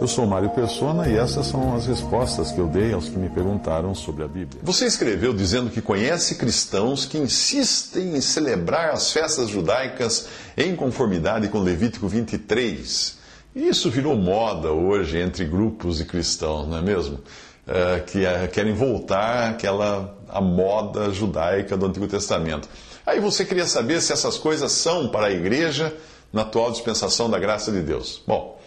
Eu sou Mário Persona e essas são as respostas que eu dei aos que me perguntaram sobre a Bíblia. Você escreveu dizendo que conhece cristãos que insistem em celebrar as festas judaicas em conformidade com Levítico 23. E isso virou moda hoje entre grupos de cristãos, não é mesmo? É, que é, querem voltar àquela a moda judaica do Antigo Testamento. Aí você queria saber se essas coisas são para a igreja na atual dispensação da graça de Deus. Bom,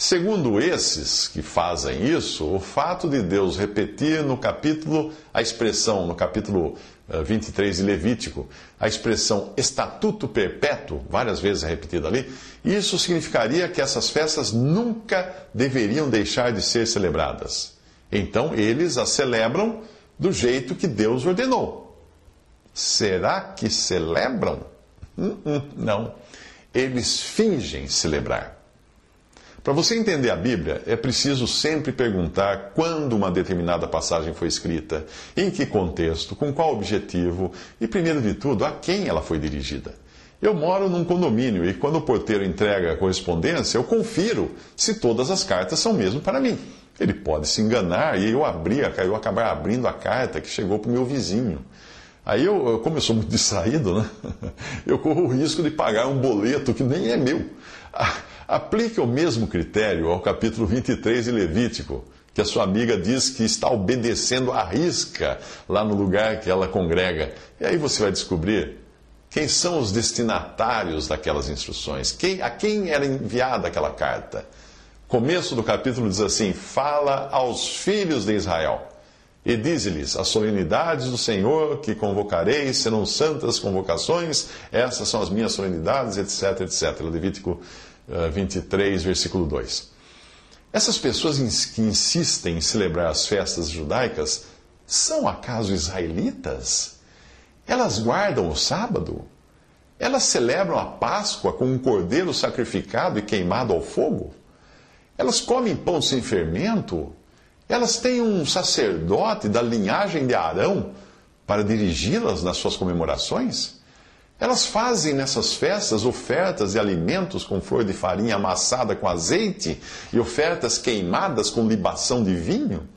Segundo esses que fazem isso, o fato de Deus repetir no capítulo, a expressão, no capítulo 23 eh, de Levítico, a expressão estatuto perpétuo, várias vezes repetida ali, isso significaria que essas festas nunca deveriam deixar de ser celebradas. Então eles as celebram do jeito que Deus ordenou. Será que celebram? Hum, hum, não. Eles fingem celebrar. Para você entender a Bíblia, é preciso sempre perguntar quando uma determinada passagem foi escrita, em que contexto, com qual objetivo e, primeiro de tudo, a quem ela foi dirigida. Eu moro num condomínio e quando o porteiro entrega a correspondência, eu confiro se todas as cartas são mesmo para mim. Ele pode se enganar e eu abrir, eu acabar abrindo a carta que chegou para o meu vizinho. Aí eu, como eu sou muito distraído, né? Eu corro o risco de pagar um boleto que nem é meu. Aplique o mesmo critério ao capítulo 23 de Levítico, que a sua amiga diz que está obedecendo à risca lá no lugar que ela congrega. E aí você vai descobrir quem são os destinatários daquelas instruções, quem, a quem era enviada aquela carta. Começo do capítulo diz assim: Fala aos filhos de Israel. E diz-lhes: As solenidades do Senhor que convocarei serão santas convocações, essas são as minhas solenidades, etc, etc. Levítico 23, eh, versículo 2. Essas pessoas que insistem em celebrar as festas judaicas são acaso israelitas? Elas guardam o sábado? Elas celebram a Páscoa com um cordeiro sacrificado e queimado ao fogo? Elas comem pão sem fermento? Elas têm um sacerdote da linhagem de Arão para dirigi-las nas suas comemorações? Elas fazem nessas festas ofertas de alimentos com flor de farinha amassada com azeite e ofertas queimadas com libação de vinho?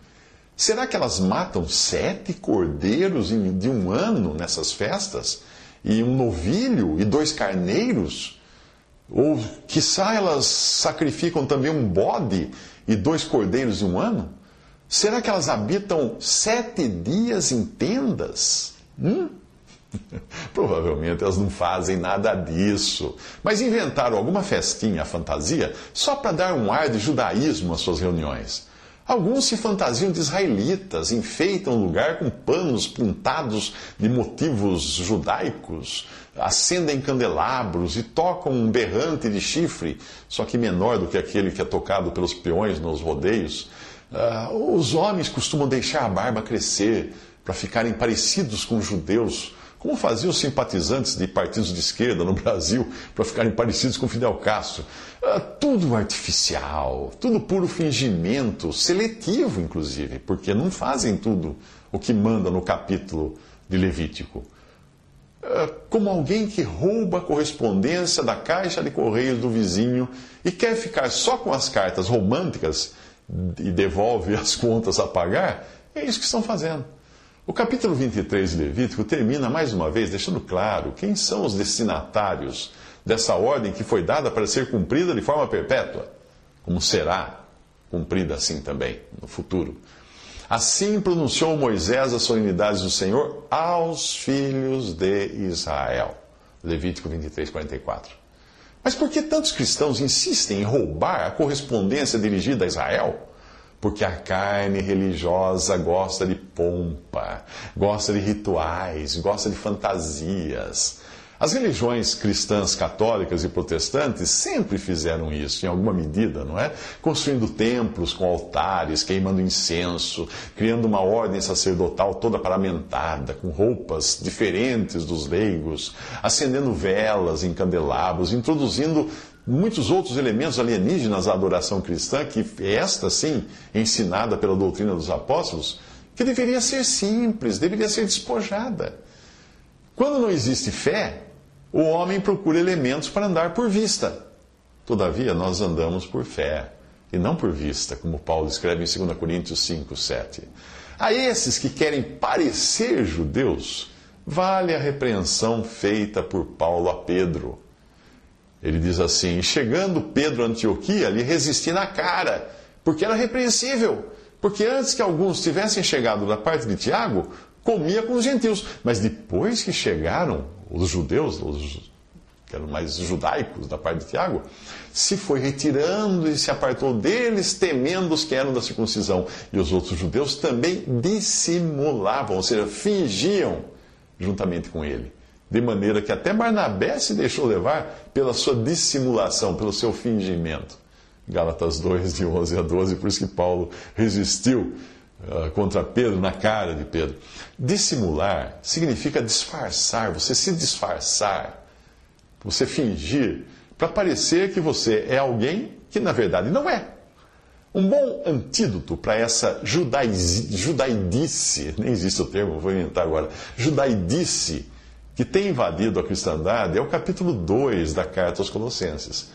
Será que elas matam sete cordeiros de um ano nessas festas? E um novilho e dois carneiros? Ou, quiçá, elas sacrificam também um bode e dois cordeiros de um ano? Será que elas habitam sete dias em tendas? Hum? Provavelmente elas não fazem nada disso, mas inventaram alguma festinha, fantasia, só para dar um ar de judaísmo às suas reuniões. Alguns se fantasiam de israelitas, enfeitam o lugar com panos pintados de motivos judaicos, acendem candelabros e tocam um berrante de chifre, só que menor do que aquele que é tocado pelos peões nos rodeios. Uh, os homens costumam deixar a barba crescer para ficarem parecidos com os judeus como faziam os simpatizantes de partidos de esquerda no Brasil para ficarem parecidos com Fidel Castro. Ah, tudo artificial, tudo puro fingimento, seletivo, inclusive, porque não fazem tudo o que manda no capítulo de Levítico. Ah, como alguém que rouba a correspondência da caixa de correios do vizinho e quer ficar só com as cartas românticas e devolve as contas a pagar, é isso que estão fazendo. O capítulo 23 de Levítico termina mais uma vez deixando claro quem são os destinatários dessa ordem que foi dada para ser cumprida de forma perpétua, como será cumprida assim também no futuro. Assim pronunciou Moisés as solenidades do Senhor aos filhos de Israel. Levítico 23, 44. Mas por que tantos cristãos insistem em roubar a correspondência dirigida a Israel? Porque a carne religiosa gosta de pompa, gosta de rituais, gosta de fantasias. As religiões cristãs, católicas e protestantes sempre fizeram isso, em alguma medida, não é? Construindo templos com altares, queimando incenso, criando uma ordem sacerdotal toda paramentada, com roupas diferentes dos leigos, acendendo velas em candelabros, introduzindo muitos outros elementos alienígenas à adoração cristã, que esta, sim, ensinada pela doutrina dos apóstolos, que deveria ser simples, deveria ser despojada. Quando não existe fé, o homem procura elementos para andar por vista. Todavia, nós andamos por fé e não por vista, como Paulo escreve em 2 Coríntios 5, 7. A esses que querem parecer judeus, vale a repreensão feita por Paulo a Pedro. Ele diz assim: Chegando Pedro a Antioquia, lhe resisti na cara, porque era repreensível. Porque antes que alguns tivessem chegado da parte de Tiago, comia com os gentios. Mas depois que chegaram os judeus, os que eram mais judaicos da parte de Tiago, se foi retirando e se apartou deles, temendo os que eram da circuncisão. E os outros judeus também dissimulavam, ou seja, fingiam juntamente com ele. De maneira que até Barnabé se deixou levar pela sua dissimulação, pelo seu fingimento. Gálatas 2, de 11 a 12, por isso que Paulo resistiu uh, contra Pedro, na cara de Pedro. Dissimular significa disfarçar, você se disfarçar, você fingir, para parecer que você é alguém que na verdade não é. Um bom antídoto para essa judaidice, nem existe o termo, vou inventar agora, judaidice que tem invadido a cristandade é o capítulo 2 da carta aos Colossenses.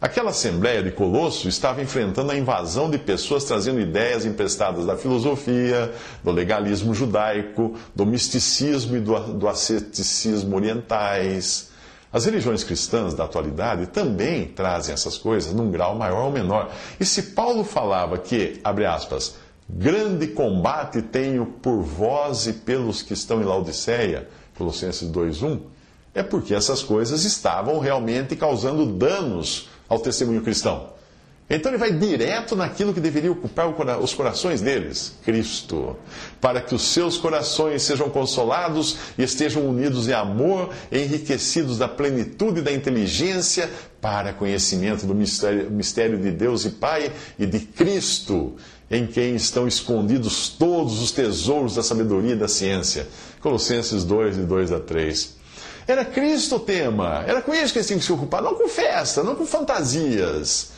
Aquela assembleia de Colosso estava enfrentando a invasão de pessoas trazendo ideias emprestadas da filosofia, do legalismo judaico, do misticismo e do, do asceticismo orientais. As religiões cristãs da atualidade também trazem essas coisas num grau maior ou menor. E se Paulo falava que, abre aspas, grande combate tenho por vós e pelos que estão em Laodiceia, Colossenses 2:1, é porque essas coisas estavam realmente causando danos ao testemunho cristão. Então ele vai direto naquilo que deveria ocupar os corações deles, Cristo, para que os seus corações sejam consolados e estejam unidos em amor, enriquecidos da plenitude da inteligência, para conhecimento do mistério, mistério de Deus e Pai e de Cristo, em quem estão escondidos todos os tesouros da sabedoria e da ciência. Colossenses 2, de 2 a 3. Era Cristo o tema. Era com isso que eles tinham que se ocupar, não com festa, não com fantasias.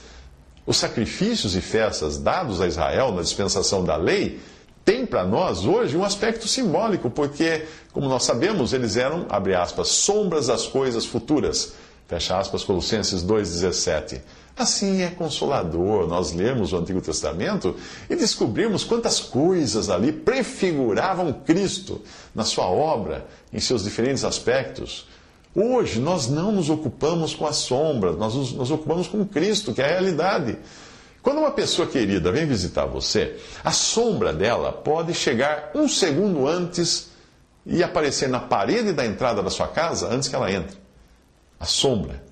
Os sacrifícios e festas dados a Israel na dispensação da lei têm para nós hoje um aspecto simbólico, porque, como nós sabemos, eles eram, abre aspas, sombras das coisas futuras. Fecha aspas, Colossenses 2,17. Assim é consolador nós lermos o Antigo Testamento e descobrirmos quantas coisas ali prefiguravam Cristo na sua obra, em seus diferentes aspectos. Hoje nós não nos ocupamos com a sombra, nós nos, nos ocupamos com Cristo, que é a realidade. Quando uma pessoa querida vem visitar você, a sombra dela pode chegar um segundo antes e aparecer na parede da entrada da sua casa antes que ela entre. A sombra.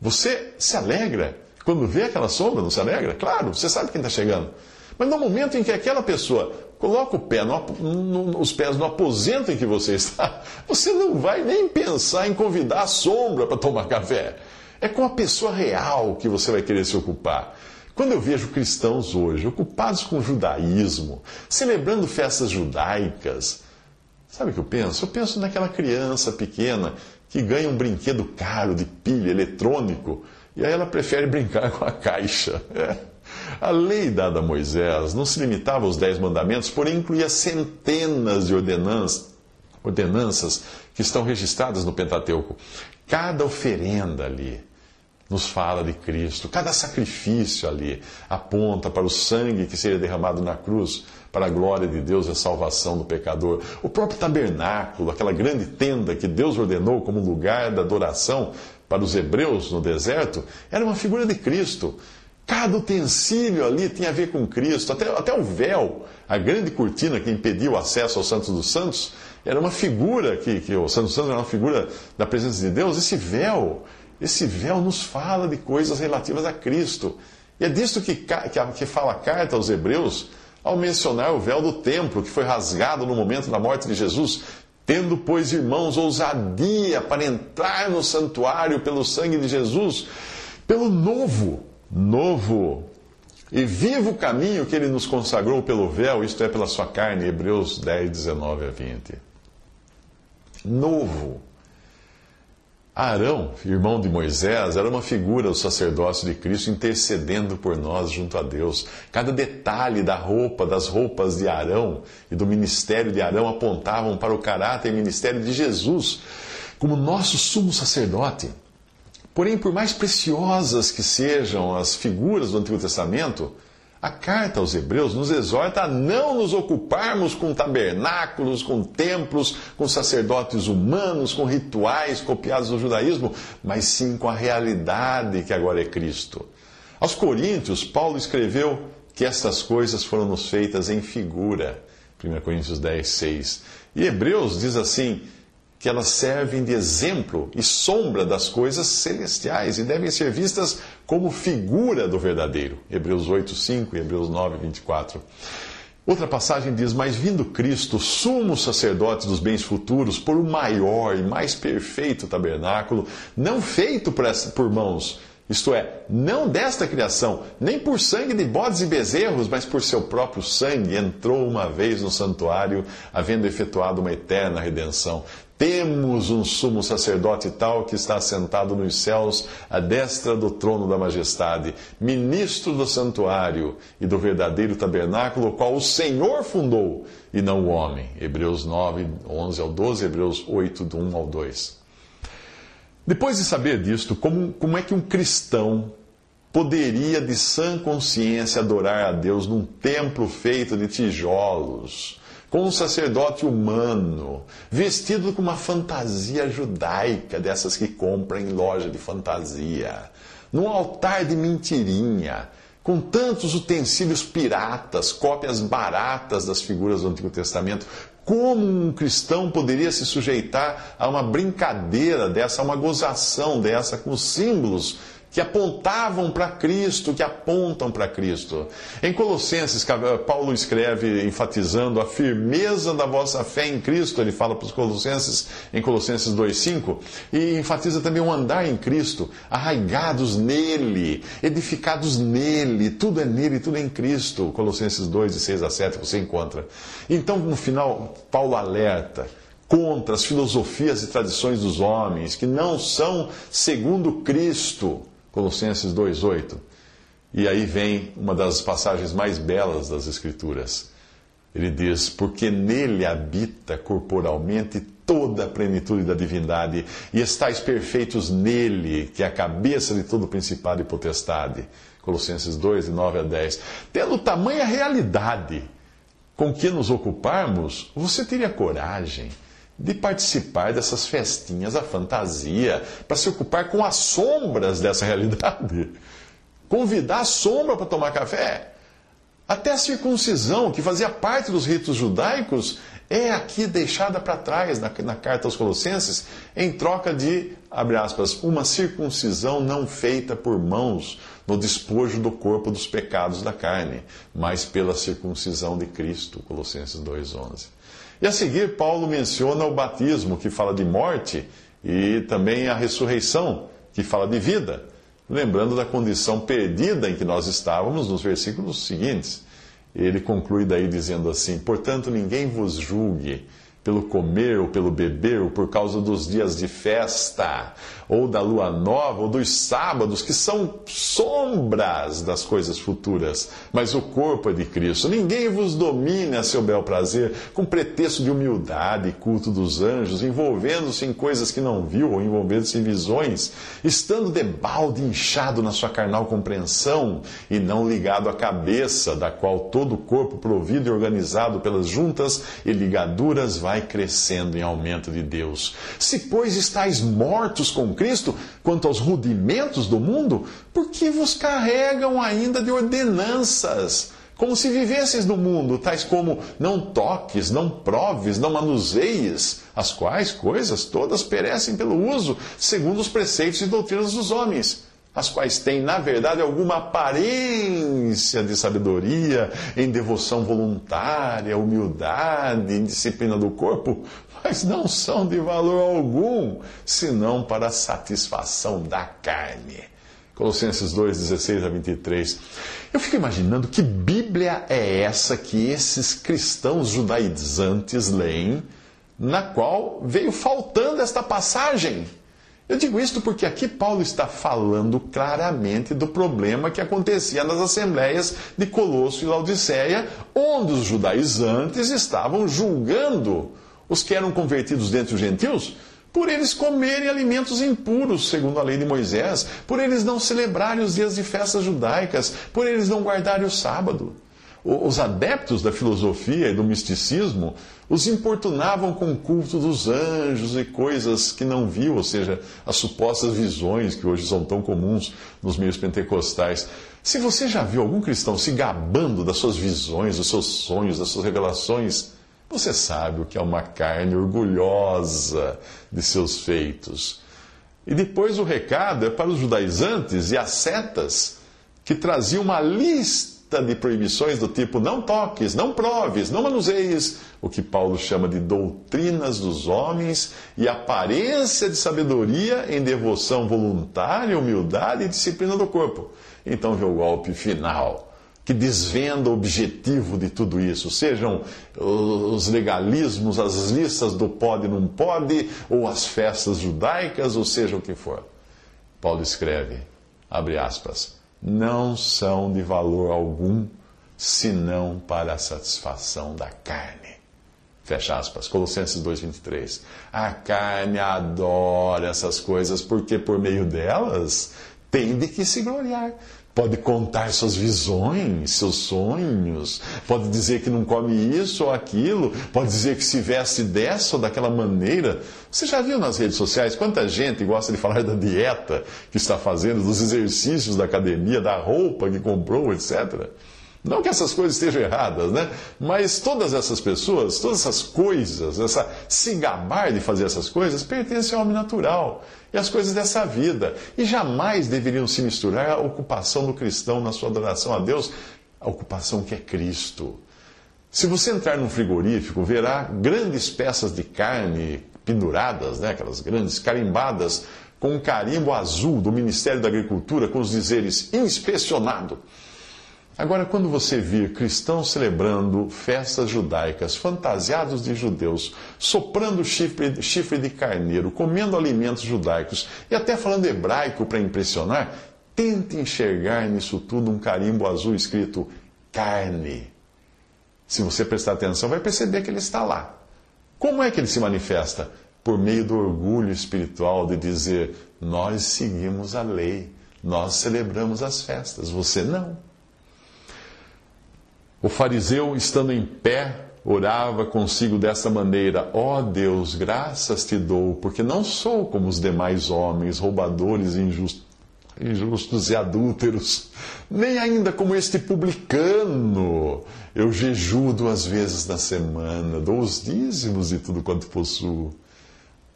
Você se alegra quando vê aquela sombra, não se alegra? Claro, você sabe quem está chegando. Mas no momento em que aquela pessoa coloca pé no, no, os pés no aposento em que você está, você não vai nem pensar em convidar a sombra para tomar café. É com a pessoa real que você vai querer se ocupar. Quando eu vejo cristãos hoje ocupados com judaísmo, celebrando festas judaicas, sabe o que eu penso? Eu penso naquela criança pequena que ganha um brinquedo caro de pilha eletrônico e aí ela prefere brincar com a caixa. É. A lei dada a Moisés não se limitava aos dez mandamentos, porém incluía centenas de ordenanças, ordenanças que estão registradas no Pentateuco. Cada oferenda ali nos fala de Cristo, cada sacrifício ali aponta para o sangue que seria derramado na cruz para a glória de Deus e a salvação do pecador. O próprio tabernáculo, aquela grande tenda que Deus ordenou como lugar da adoração, para os hebreus no deserto, era uma figura de Cristo. Cada utensílio ali tinha a ver com Cristo, até, até o véu, a grande cortina que impedia o acesso ao Santos dos Santos, era uma figura, que, que o dos Santos era uma figura da presença de Deus. Esse véu, esse véu nos fala de coisas relativas a Cristo. E é disso que, que, que fala a carta aos Hebreus, ao mencionar o véu do templo, que foi rasgado no momento da morte de Jesus. Tendo, pois, irmãos, ousadia para entrar no santuário pelo sangue de Jesus, pelo novo, novo e vivo caminho que ele nos consagrou pelo véu, isto é, pela sua carne, Hebreus 10, 19 a 20. Novo Arão, irmão de Moisés, era uma figura do sacerdócio de Cristo intercedendo por nós junto a Deus. Cada detalhe da roupa, das roupas de Arão e do ministério de Arão apontavam para o caráter e ministério de Jesus como nosso sumo sacerdote. Porém, por mais preciosas que sejam as figuras do Antigo Testamento, a carta aos Hebreus nos exorta a não nos ocuparmos com tabernáculos, com templos, com sacerdotes humanos, com rituais copiados do judaísmo, mas sim com a realidade que agora é Cristo. Aos Coríntios, Paulo escreveu que estas coisas foram nos feitas em figura. 1 Coríntios 10, 6. E Hebreus diz assim: que elas servem de exemplo e sombra das coisas celestiais e devem ser vistas como figura do verdadeiro. Hebreus 8, 5 e Hebreus 9, 24. Outra passagem diz: Mas vindo Cristo, sumo sacerdote dos bens futuros, por o maior e mais perfeito tabernáculo, não feito por mãos, isto é, não desta criação, nem por sangue de bodes e bezerros, mas por seu próprio sangue, entrou uma vez no santuário, havendo efetuado uma eterna redenção. Temos um sumo sacerdote tal que está sentado nos céus, à destra do trono da majestade, ministro do santuário e do verdadeiro tabernáculo, o qual o Senhor fundou, e não o homem. Hebreus 9, 11 ao 12, Hebreus 8, do 1 ao 2. Depois de saber disto, como, como é que um cristão poderia de sã consciência adorar a Deus num templo feito de tijolos? Com um sacerdote humano, vestido com uma fantasia judaica, dessas que compram em loja de fantasia, num altar de mentirinha, com tantos utensílios piratas, cópias baratas das figuras do Antigo Testamento. Como um cristão poderia se sujeitar a uma brincadeira dessa, a uma gozação dessa, com símbolos que apontavam para Cristo, que apontam para Cristo. Em Colossenses, Paulo escreve enfatizando a firmeza da vossa fé em Cristo, ele fala para os Colossenses em Colossenses 2:5, e enfatiza também o andar em Cristo, arraigados nele, edificados nele, tudo é nele, tudo é em Cristo. Colossenses 2 de 6 a 7 você encontra. Então, no final, Paulo alerta contra as filosofias e tradições dos homens que não são segundo Cristo Colossenses 2,8. E aí vem uma das passagens mais belas das Escrituras. Ele diz: Porque nele habita corporalmente toda a plenitude da divindade, e estáis perfeitos nele, que é a cabeça de todo principado e potestade. Colossenses 2, de 9 a 10. Tendo tamanha realidade com que nos ocuparmos, você teria coragem de participar dessas festinhas, a fantasia, para se ocupar com as sombras dessa realidade. Convidar a sombra para tomar café. Até a circuncisão, que fazia parte dos ritos judaicos, é aqui deixada para trás na, na, carta aos Colossenses, em troca de, abre aspas, uma circuncisão não feita por mãos no despojo do corpo dos pecados da carne, mas pela circuncisão de Cristo. Colossenses 2,11. E a seguir, Paulo menciona o batismo, que fala de morte, e também a ressurreição, que fala de vida, lembrando da condição perdida em que nós estávamos nos versículos seguintes. Ele conclui daí dizendo assim: Portanto, ninguém vos julgue pelo comer ou pelo beber, ou por causa dos dias de festa, ou da lua nova, ou dos sábados, que são sombras das coisas futuras, mas o corpo é de Cristo. Ninguém vos domine a seu bel prazer, com pretexto de humildade e culto dos anjos, envolvendo-se em coisas que não viu, ou envolvendo-se em visões, estando de balde inchado na sua carnal compreensão, e não ligado à cabeça, da qual todo o corpo, provido e organizado pelas juntas e ligaduras, vai vai crescendo em aumento de Deus. Se, pois, estáis mortos com Cristo quanto aos rudimentos do mundo, por que vos carregam ainda de ordenanças? Como se vivesseis no mundo, tais como não toques, não proves, não manuseies, as quais coisas todas perecem pelo uso, segundo os preceitos e doutrinas dos homens as quais têm, na verdade, alguma aparência de sabedoria, em devoção voluntária, humildade, em disciplina do corpo, mas não são de valor algum, senão para a satisfação da carne. Colossenses 2, 16 a 23. Eu fico imaginando que Bíblia é essa que esses cristãos judaizantes leem, na qual veio faltando esta passagem. Eu digo isto porque aqui Paulo está falando claramente do problema que acontecia nas assembleias de Colosso e Laodiceia, onde os judaizantes estavam julgando os que eram convertidos dentre os gentios por eles comerem alimentos impuros, segundo a lei de Moisés, por eles não celebrarem os dias de festas judaicas, por eles não guardarem o sábado. Os adeptos da filosofia e do misticismo os importunavam com o culto dos anjos e coisas que não viu, ou seja, as supostas visões que hoje são tão comuns nos meios pentecostais. Se você já viu algum cristão se gabando das suas visões, dos seus sonhos, das suas revelações, você sabe o que é uma carne orgulhosa de seus feitos. E depois o recado é para os judaizantes e as setas que traziam uma lista lista de proibições do tipo não toques, não proves, não manuseies, o que Paulo chama de doutrinas dos homens e aparência de sabedoria em devoção voluntária, humildade e disciplina do corpo. Então vê o golpe final que desvenda o objetivo de tudo isso, sejam os legalismos, as listas do pode e não pode, ou as festas judaicas, ou seja o que for. Paulo escreve, abre aspas, não são de valor algum, senão para a satisfação da carne. Fecha aspas, Colossenses 2,23. A carne adora essas coisas porque por meio delas tem de que se gloriar. Pode contar suas visões, seus sonhos, pode dizer que não come isso ou aquilo, pode dizer que se veste dessa ou daquela maneira. Você já viu nas redes sociais quanta gente gosta de falar da dieta que está fazendo, dos exercícios da academia, da roupa que comprou, etc. Não que essas coisas estejam erradas, né? Mas todas essas pessoas, todas essas coisas, essa se gabar de fazer essas coisas, pertencem ao homem natural e às coisas dessa vida. E jamais deveriam se misturar à ocupação do cristão na sua adoração a Deus, a ocupação que é Cristo. Se você entrar num frigorífico, verá grandes peças de carne penduradas, né? aquelas grandes carimbadas, com um carimbo azul do Ministério da Agricultura, com os dizeres inspecionado. Agora, quando você vir cristãos celebrando festas judaicas, fantasiados de judeus, soprando chifre, chifre de carneiro, comendo alimentos judaicos e até falando hebraico para impressionar, tente enxergar nisso tudo um carimbo azul escrito carne. Se você prestar atenção, vai perceber que ele está lá. Como é que ele se manifesta? Por meio do orgulho espiritual de dizer: nós seguimos a lei, nós celebramos as festas, você não. O fariseu, estando em pé, orava consigo dessa maneira: Ó oh Deus, graças te dou, porque não sou como os demais homens, roubadores injustos, injustos e adúlteros, nem ainda como este publicano. Eu jejuo duas vezes na semana, dou os dízimos e tudo quanto possuo.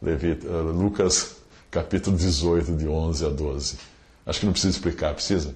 Uh, Lucas capítulo 18, de 11 a 12. Acho que não precisa explicar, precisa?